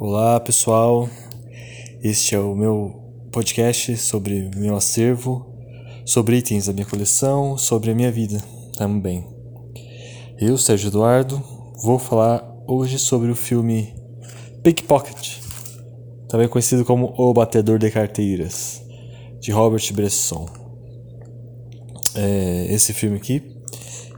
Olá pessoal, este é o meu podcast sobre meu acervo, sobre itens da minha coleção, sobre a minha vida também. Eu, Sérgio Eduardo, vou falar hoje sobre o filme Pickpocket, também conhecido como O Batedor de Carteiras, de Robert Bresson. É, esse filme aqui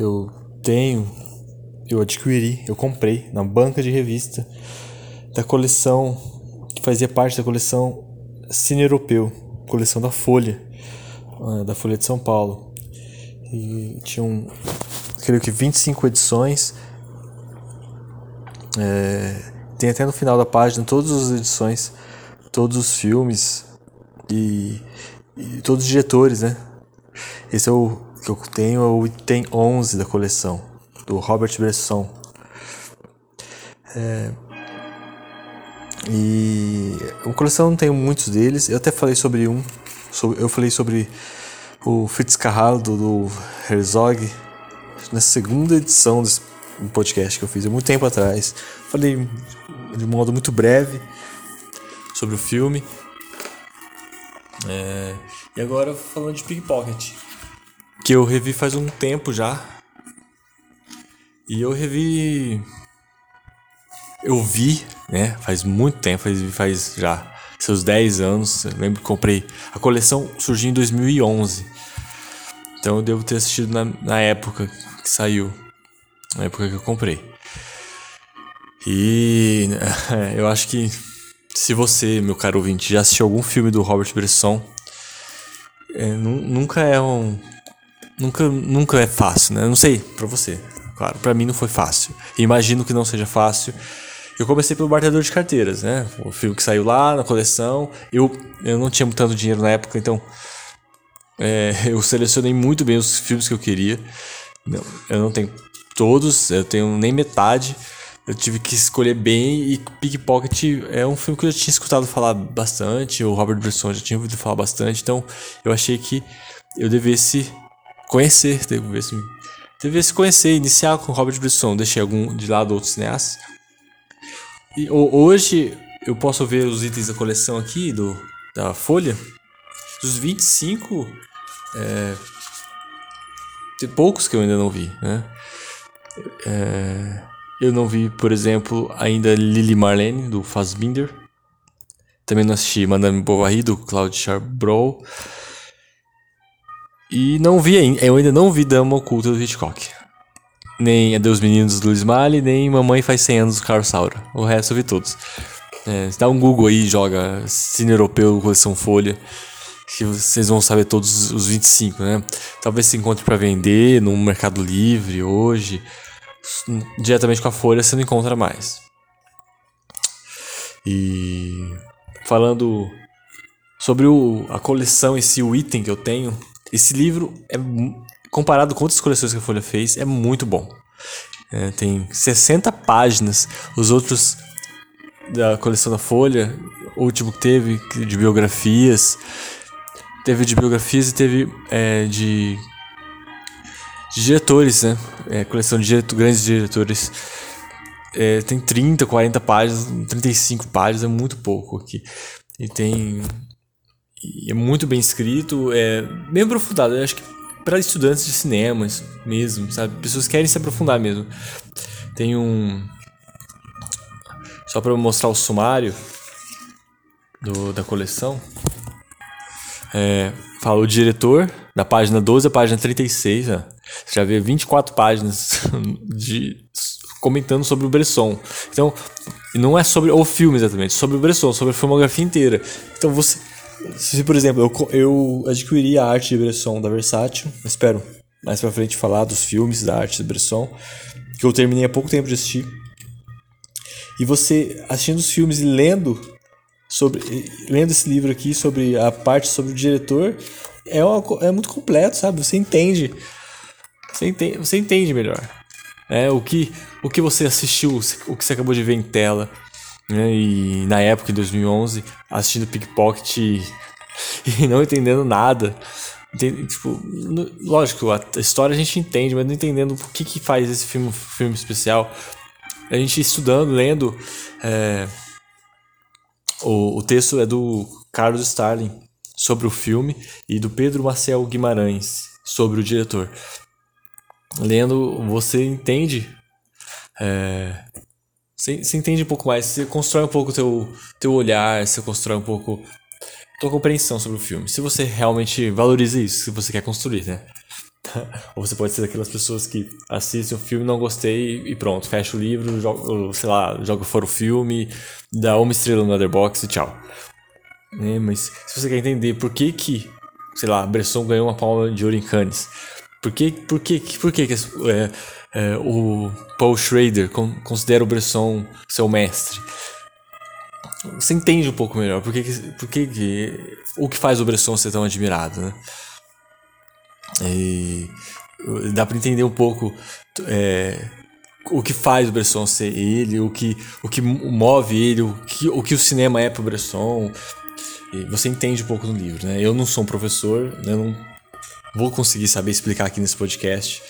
eu tenho, eu adquiri, eu comprei na banca de revista da coleção que fazia parte da coleção Cine Europeu, coleção da Folha, ah, da Folha de São Paulo. E tinham, creio que 25 edições. É, tem até no final da página todas as edições, todos os filmes e, e todos os diretores, né? Esse é o que eu tenho, é o item 11 da coleção, do Robert Bresson. É, e a coleção tem muitos deles. Eu até falei sobre um. Sobre, eu falei sobre o Fitzcarraldo do Herzog na segunda edição desse podcast que eu fiz há muito tempo atrás. Falei de modo muito breve sobre o filme. É, e agora falando de Pickpocket, que eu revi faz um tempo já. E eu revi eu vi, né? Faz muito tempo, faz, faz já seus 10 anos. Eu lembro que comprei. A coleção surgiu em 2011. Então eu devo ter assistido na, na época que saiu. Na época que eu comprei. E eu acho que se você, meu caro ouvinte, já assistiu algum filme do Robert Bresson, é, nunca é um. Nunca, nunca é fácil, né? Não sei, pra você. Claro, pra mim não foi fácil. Imagino que não seja fácil. Eu comecei pelo Batedor de Carteiras, né? O filme que saiu lá na coleção. Eu, eu não tinha tanto dinheiro na época, então é, eu selecionei muito bem os filmes que eu queria. Não, eu não tenho todos, eu tenho nem metade. Eu tive que escolher bem e Pickpocket é um filme que eu já tinha escutado falar bastante, o Robert Bresson já tinha ouvido falar bastante, então eu achei que eu devesse conhecer, devesse, devesse conhecer, iniciar com Robert Bresson. Deixei algum de lado outros cineastas e hoje eu posso ver os itens da coleção aqui do, da Folha. Dos 25, é, tem poucos que eu ainda não vi, né? É, eu não vi, por exemplo, ainda Lily Marlene, do Fassbinder. Também não assisti Madame Bovary, do Claude Charbrow. E não vi ainda, eu ainda não vi Dama Oculta do Hitchcock nem Adeus Meninos do Luiz nem Mamãe Faz 100 Anos do Carlos Saura. O resto eu vi todos. É, dá um Google aí, joga Cine Europeu, Coleção Folha, que vocês vão saber todos os 25, né? Talvez se encontre para vender no Mercado Livre hoje. Diretamente com a Folha você não encontra mais. E falando sobre o, a coleção, esse item que eu tenho, esse livro é comparado com outras coleções que a Folha fez, é muito bom. É, tem 60 páginas. Os outros da coleção da Folha, o último que teve de biografias, teve de biografias e teve é, de, de, diretores, né? É, coleção de direto, grandes diretores. É, tem 30, 40 páginas, 35 páginas, é muito pouco aqui. E tem. E é muito bem escrito, é bem aprofundado. Eu acho que para estudantes de cinema mesmo, sabe? Pessoas que querem se aprofundar mesmo. Tem um. Só para mostrar o sumário do, da coleção. É, fala o diretor, da página 12 à página 36. Ó. Você já vê 24 páginas de, comentando sobre o Bresson. Então, não é sobre o filme exatamente, sobre o Bresson, sobre a filmografia inteira. Então você se, por exemplo, eu, eu adquiri a arte de Bresson da Versátil, espero mais pra frente falar dos filmes da arte de Bresson, que eu terminei há pouco tempo de assistir. E você assistindo os filmes e lendo sobre lendo esse livro aqui sobre a parte sobre o diretor é, uma, é muito completo, sabe? Você entende, você entende, você entende melhor. É, o que o que você assistiu, o que você acabou de ver em tela. Né? E na época, em 2011, assistindo Pickpocket e, não entendendo nada. Tipo, lógico, a história a gente entende, mas não entendendo o que, que faz esse filme, filme especial. A gente estudando, lendo, é, O, o texto é do Carlos Starling sobre o filme e do Pedro Marcel Guimarães sobre o diretor. Lendo, você entende. É, você, entende um pouco mais, você constrói um pouco o teu, teu olhar, você constrói um pouco tua compreensão sobre o filme. Se você realmente valoriza isso, se você quer construir, né? Ou você pode ser daquelas pessoas que assistem o filme, não gostei e pronto, fecha o livro, joga, sei lá, joga fora o filme, dá uma estrela no Letterboxd e tchau. É, mas se você quer entender por que que, sei lá, Bresson ganhou uma palma de ouro em Cannes, por que, por que, por que, que é, é, o Paul Schrader considera o Bresson seu mestre? Você entende um pouco melhor por que, por que, o que faz o Bresson ser tão admirado, né? E dá para entender um pouco é, o que faz o Bresson ser ele, o que, o que move ele, o que, o que o cinema é pro Bresson. E você entende um pouco no livro, né? Eu não sou um professor, eu não vou conseguir saber explicar aqui nesse podcast.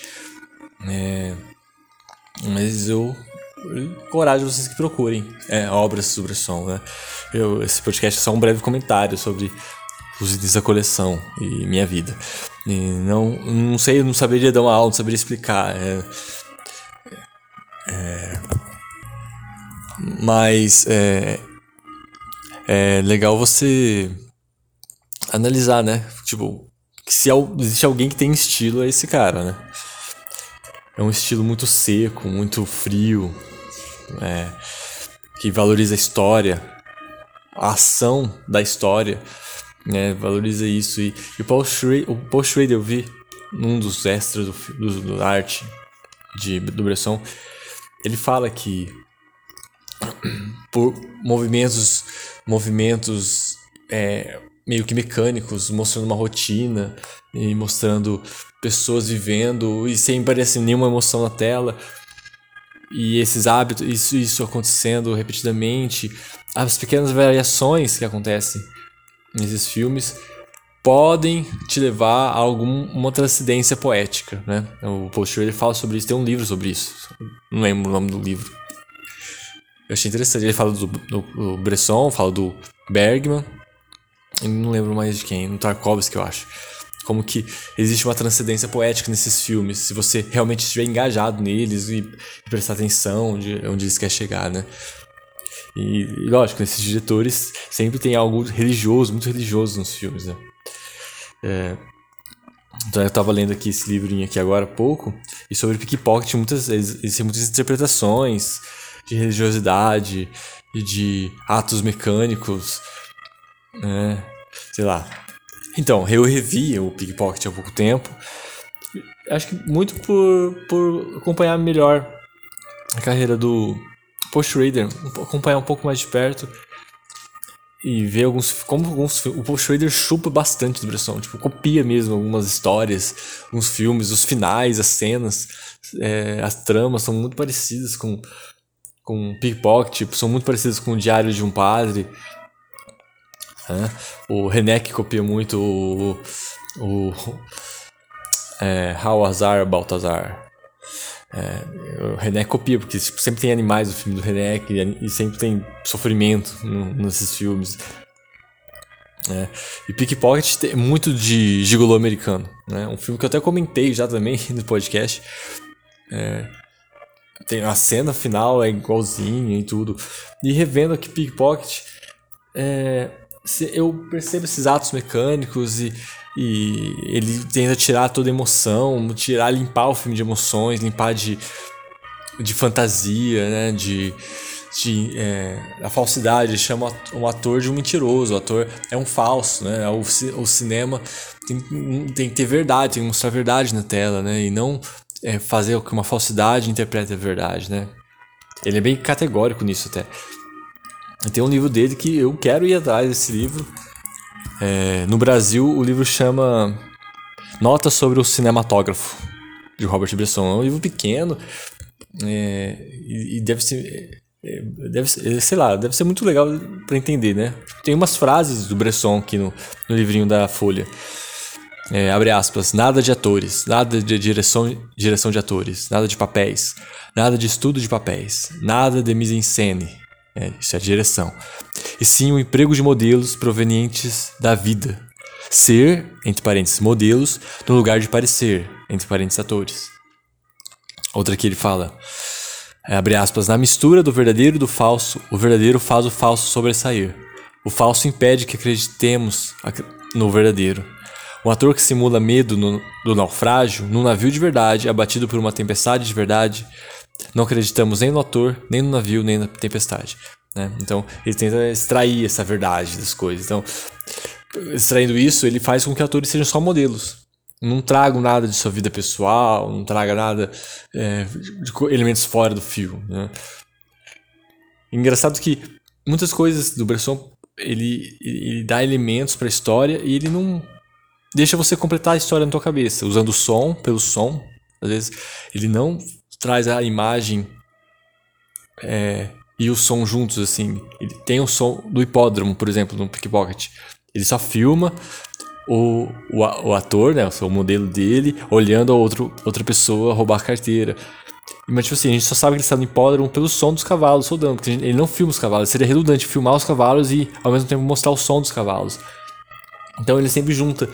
É, mas eu coragem vocês que procurem é, obras sobre Bresson, né? Eu, esse podcast é só um breve comentário sobre os itens da coleção e minha vida. E não, não sei, não saberia dar uma aula, não saberia explicar. É, é, mas é, é legal você analisar, né? Tipo, se existe alguém que tem estilo, é esse cara, né? É um estilo muito seco, muito frio, é, que valoriza a história, a ação da história né, valoriza isso. E, e o, Paul Schrader, o Paul Schrader eu vi num dos extras do, do, do arte de, do Bresson, ele fala que por movimentos, movimentos é, meio que mecânicos, mostrando uma rotina e mostrando pessoas vivendo e sem parecer nenhuma emoção na tela. E esses hábitos, isso, isso acontecendo repetidamente, as pequenas variações que acontecem nesses filmes podem te levar a alguma transcendência poética, né? O Paul Schrader fala sobre isso, tem um livro sobre isso. Não lembro o nome do livro. Eu achei interessante. Ele fala do, do, do Bresson, fala do Bergman, não lembro mais de quem, no Tarkovsky, eu acho. Como que existe uma transcendência poética nesses filmes, se você realmente estiver engajado neles e, prestar atenção de onde eles querem chegar, né? E, e lógico, esses diretores sempre tem algo religioso, muito religioso nos filmes, né? É, então eu estava lendo aqui esse livrinho aqui agora há pouco, e sobre Pickpocket muitas, existem muitas interpretações de religiosidade e de atos mecânicos, né? Sei lá. Então, eu revi o Pickpocket há pouco tempo, acho que muito por, por acompanhar melhor a carreira do, Post Raider, acompanhar um pouco mais de perto e ver alguns como alguns o Post Raider chupa bastante do Bresson, tipo copia mesmo algumas histórias, alguns filmes, os finais, as cenas, é, as tramas são muito parecidas com com Pickpocket, tipo, são muito parecidas com o Diário de um Padre. Né? O Renek copia muito o, o é, Hawazar Baltazar. É, o René copia, porque tipo, sempre tem animais no filme do René e, e sempre tem sofrimento no, nesses filmes. É. E Pickpocket tem muito de gigolô americano. Né? Um filme que eu até comentei já também no podcast. É, tem a cena final é igualzinha e tudo. E revendo aqui Pickpocket, é, eu percebo esses atos mecânicos e e ele tenta tirar toda a emoção, tirar, limpar o filme de emoções, limpar de, de fantasia, né? De, de é, a falsidade, ele chama um ator de um mentiroso, o ator é um falso, né? O, o cinema tem, tem que ter verdade, tem que mostrar verdade na tela, né? E não é, fazer o que uma falsidade interprete a verdade, né? Ele é bem categórico nisso até. Tem um livro dele que eu quero ir atrás desse livro é, no Brasil, o livro chama Notas sobre o Cinematógrafo, de Robert Bresson. É um livro pequeno é, e, deve ser. É, deve ser, sei lá, deve ser muito legal para entender, né? Tem umas frases do Bresson aqui no, no livrinho da Folha. É, abre aspas, nada de atores, nada de direção, direção de atores, nada de papéis, nada de estudo de papéis, nada de mise en scène, É, isso é a direção. E sim o emprego de modelos provenientes da vida. Ser, entre parênteses, modelos, no lugar de parecer, entre parênteses, atores. Outra que ele fala, é, abre aspas, na mistura do verdadeiro e do falso, o verdadeiro faz o falso sobressair. O falso impede que acreditemos no verdadeiro. Um ator que simula medo no, do naufrágio, num navio de verdade, abatido por uma tempestade de verdade, não acreditamos nem no ator, nem no navio, nem na tempestade. Né? Então, ele tenta extrair essa verdade das coisas. Então, extraindo isso, ele faz com que atores sejam só modelos. Não tragam nada de sua vida pessoal, não traga nada é, de elementos fora do filme. Né? Engraçado que muitas coisas do Bresson ele, ele dá elementos para a história e ele não deixa você completar a história na tua cabeça, usando o som pelo som. Às vezes ele não traz a imagem é, e o som juntos, assim. Ele tem o som do hipódromo, por exemplo, no Pickpocket. Ele só filma o, o, o ator, né, o modelo dele, olhando a outro, outra pessoa roubar a carteira. Mas, tipo assim, a gente só sabe que ele está no hipódromo pelo som dos cavalos rodando, porque ele não filma os cavalos. Seria redundante filmar os cavalos e, ao mesmo tempo, mostrar o som dos cavalos. Então, ele sempre junta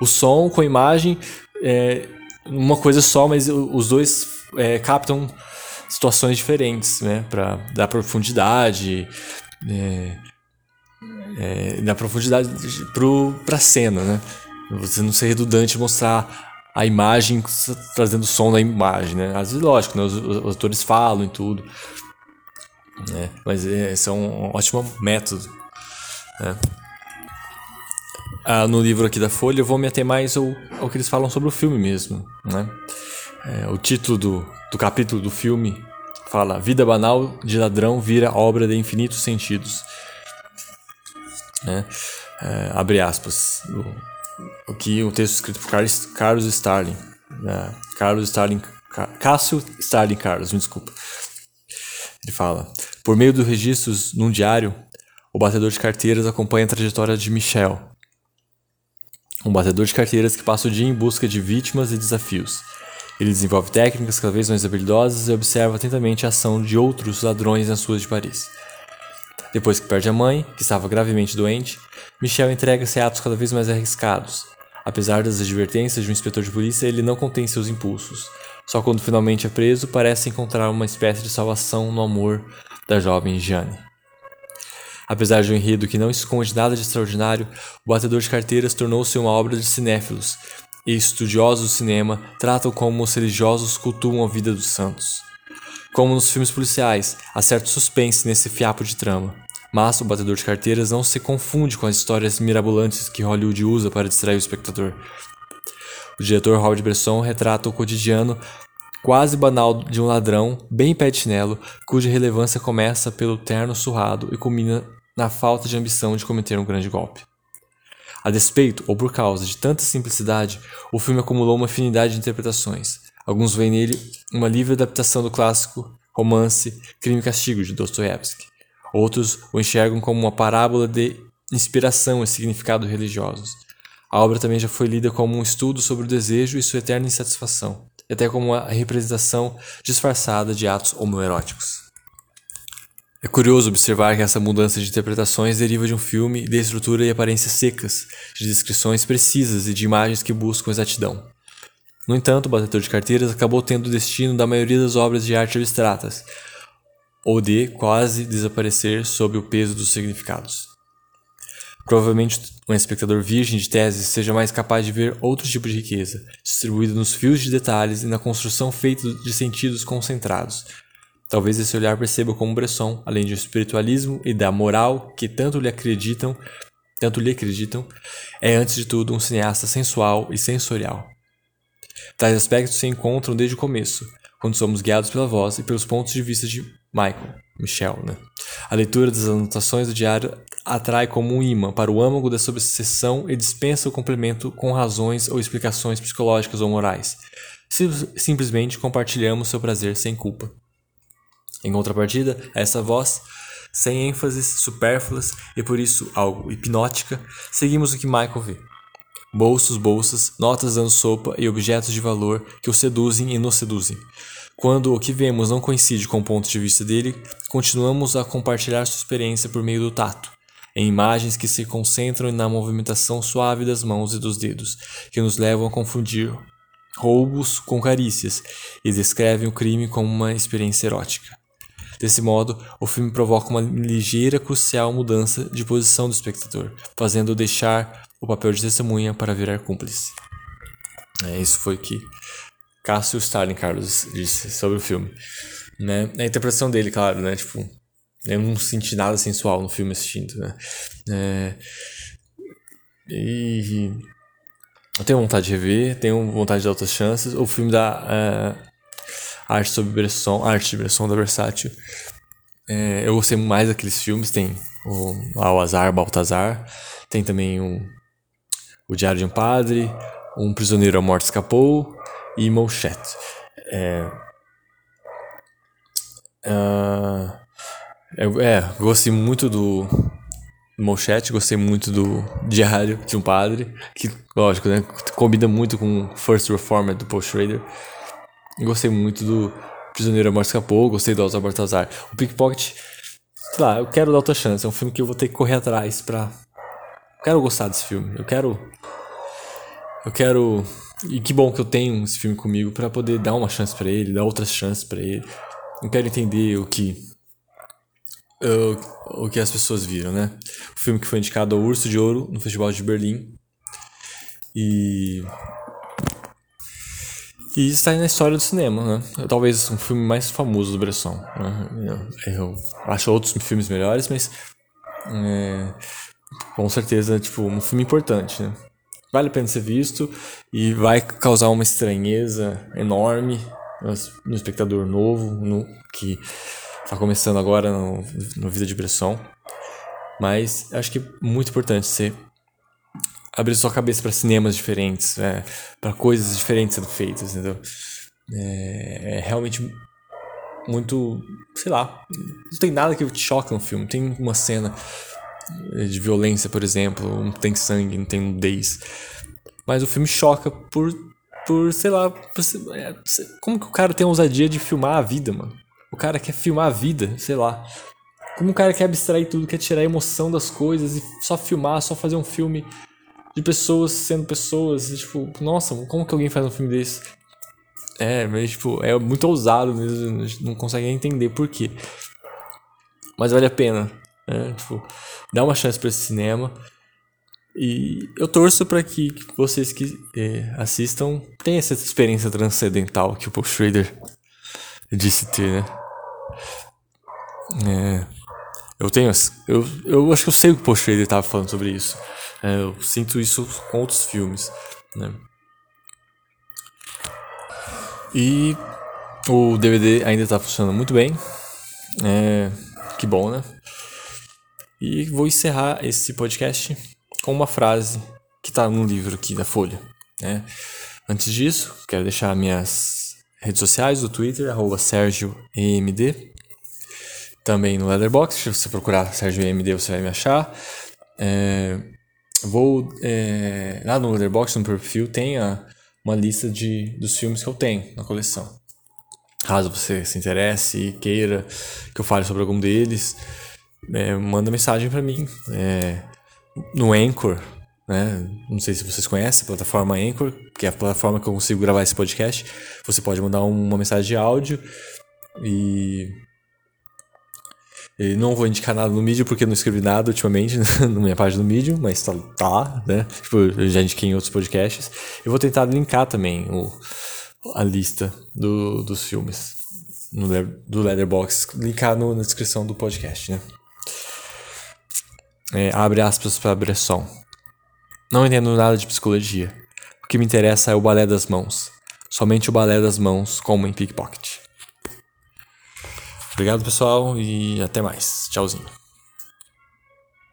o som com a imagem, é, uma coisa só, mas os dois é, captam situações diferentes, né? Para dar profundidade, é, é, dar profundidade para a cena, né? Você não ser redundante mostrar a imagem trazendo o som da imagem, né? Às vezes, lógico, né? os, os atores falam e tudo, né? Mas é, esse é um ótimo método, né? Ah, no livro aqui da Folha eu vou me ater mais ao, ao que eles falam sobre o filme mesmo, né? É, o título do, do capítulo do filme fala: Vida banal de ladrão vira obra de infinitos sentidos. Né? É, abre aspas. O, o que o texto escrito por Carlos, Carlos Starling. Né? Carlos Starling. Cássio Starling Carlos, me desculpa. Ele fala: Por meio dos registros num diário, o batedor de carteiras acompanha a trajetória de Michel, um batedor de carteiras que passa o dia em busca de vítimas e desafios. Ele desenvolve técnicas cada vez mais habilidosas e observa atentamente a ação de outros ladrões nas ruas de Paris. Depois que perde a mãe, que estava gravemente doente, Michel entrega-se a atos cada vez mais arriscados. Apesar das advertências de um inspetor de polícia, ele não contém seus impulsos. Só quando finalmente é preso, parece encontrar uma espécie de salvação no amor da jovem Jeanne. Apesar de um enredo que não esconde nada de extraordinário, o Batedor de Carteiras tornou-se uma obra de cinéfilos e estudiosos do cinema tratam como os religiosos cultuam a vida dos santos. Como nos filmes policiais, há certo suspense nesse fiapo de trama. Mas o batedor de carteiras não se confunde com as histórias mirabolantes que Hollywood usa para distrair o espectador. O diretor Howard Bresson retrata o cotidiano quase banal de um ladrão, bem pé de chinelo, cuja relevância começa pelo terno surrado e culmina na falta de ambição de cometer um grande golpe. A despeito ou por causa de tanta simplicidade, o filme acumulou uma afinidade de interpretações. Alguns veem nele uma livre adaptação do clássico romance Crime e Castigo de Dostoiévski. Outros o enxergam como uma parábola de inspiração e significado religiosos. A obra também já foi lida como um estudo sobre o desejo e sua eterna insatisfação, e até como uma representação disfarçada de atos homoeróticos. É curioso observar que essa mudança de interpretações deriva de um filme de estrutura e aparências secas, de descrições precisas e de imagens que buscam exatidão. No entanto, o Batedor de Carteiras acabou tendo o destino da maioria das obras de arte abstratas, ou de quase desaparecer sob o peso dos significados. Provavelmente um espectador virgem de teses seja mais capaz de ver outro tipo de riqueza, distribuída nos fios de detalhes e na construção feita de sentidos concentrados, Talvez esse olhar perceba como Bresson, além do espiritualismo e da moral que tanto lhe acreditam, tanto lhe acreditam, é antes de tudo um cineasta sensual e sensorial. Tais aspectos se encontram desde o começo, quando somos guiados pela voz e pelos pontos de vista de Michael, Michel. Né? A leitura das anotações do diário atrai como um imã para o âmago dessa obsessão e dispensa o complemento com razões ou explicações psicológicas ou morais. Simplesmente compartilhamos seu prazer sem culpa. Em contrapartida, essa voz, sem ênfases supérfluas e por isso algo hipnótica, seguimos o que Michael vê. Bolsos, bolsas, notas dando sopa e objetos de valor que o seduzem e nos seduzem. Quando o que vemos não coincide com o ponto de vista dele, continuamos a compartilhar sua experiência por meio do tato, em imagens que se concentram na movimentação suave das mãos e dos dedos, que nos levam a confundir roubos com carícias e descrevem o crime como uma experiência erótica. Desse modo, o filme provoca uma ligeira, crucial mudança de posição do espectador, fazendo-o deixar o papel de testemunha para virar cúmplice. É, isso foi que Cássio Stalin Carlos disse sobre o filme. Né? A interpretação dele, claro, né? Tipo, eu não senti nada sensual no filme assistindo, né? É, e eu tenho vontade de rever, tenho vontade de dar outras chances. O filme da uh, Arte sobre Bresson, Arte de Bresson da Versátil. É, eu gostei mais daqueles filmes. Tem o, o Azar, Baltazar. Tem também o, o Diário de um Padre. Um Prisioneiro à Morte Escapou. E Mouchet. É, uh, é, gostei muito do Mouchet, gostei muito do Diário de um Padre, que, lógico, né, combina muito com First Reformer do Paul Schrader. Gostei muito do Prisioneiro Morte Escapou, gostei do Alta Baltazar. O Pickpocket, sei lá, eu quero dar outra chance. É um filme que eu vou ter que correr atrás pra. Eu quero gostar desse filme. Eu quero. Eu quero. E que bom que eu tenho esse filme comigo para poder dar uma chance para ele, dar outras chances para ele. Eu quero entender o que. O, o que as pessoas viram, né? O filme que foi indicado ao Urso de Ouro no Festival de Berlim. E e está na história do cinema, né? Talvez um filme mais famoso do Bresson. Né? Eu acho outros filmes melhores, mas é, com certeza, tipo, um filme importante, né? Vale a pena ser visto e vai causar uma estranheza enorme no espectador novo, no, que está começando agora no, no Vida de Bresson. Mas acho que é muito importante ser abrir sua cabeça para cinemas diferentes, é, para coisas diferentes sendo feitas, entendeu? É, é, realmente muito, sei lá, não tem nada que te choque no filme. Tem uma cena de violência, por exemplo, não tem sangue, não tem nudez. Mas o filme choca por, por sei lá, por, é, como que o cara tem a ousadia de filmar a vida, mano? O cara quer filmar a vida, sei lá. Como o cara quer abstrair tudo, quer tirar a emoção das coisas e só filmar, só fazer um filme de pessoas sendo pessoas. E, tipo, nossa, como que alguém faz um filme desse? É, mas, tipo, é muito ousado mesmo. A gente não consegue entender por quê. Mas vale a pena. Né? Tipo, dá uma chance para esse cinema. E eu torço para que vocês que é, assistam tenham essa experiência transcendental que o Paul Schrader disse ter, né? É, eu tenho. Eu, eu acho que eu sei o que o Paul Schrader estava falando sobre isso. É, eu sinto isso com outros filmes, né? E o DVD ainda está funcionando muito bem. É, que bom, né? E vou encerrar esse podcast com uma frase que está no livro aqui da Folha. Né? Antes disso, quero deixar minhas redes sociais, o Twitter, arroba SérgioEMD. Também no Leatherbox, se você procurar Sérgio EMD você vai me achar. É, vou é, lá no Letterboxd, no perfil, tem a, uma lista de, dos filmes que eu tenho na coleção. Caso você se interesse e queira que eu fale sobre algum deles, é, manda mensagem para mim é, no Anchor, né? Não sei se vocês conhecem a plataforma Anchor, que é a plataforma que eu consigo gravar esse podcast. Você pode mandar uma mensagem de áudio e e não vou indicar nada no Medium porque não escrevi nada ultimamente na minha página do Medium, mas tá, tá lá, né? Tipo, eu já indiquei em outros podcasts. Eu vou tentar linkar também o, a lista do, dos filmes no, do Leatherbox, linkar no, na descrição do podcast, né? É, abre aspas para Bresson. Não entendo nada de psicologia. O que me interessa é o balé das mãos. Somente o balé das mãos, como em pickpocket. Obrigado, pessoal, e até mais. Tchauzinho.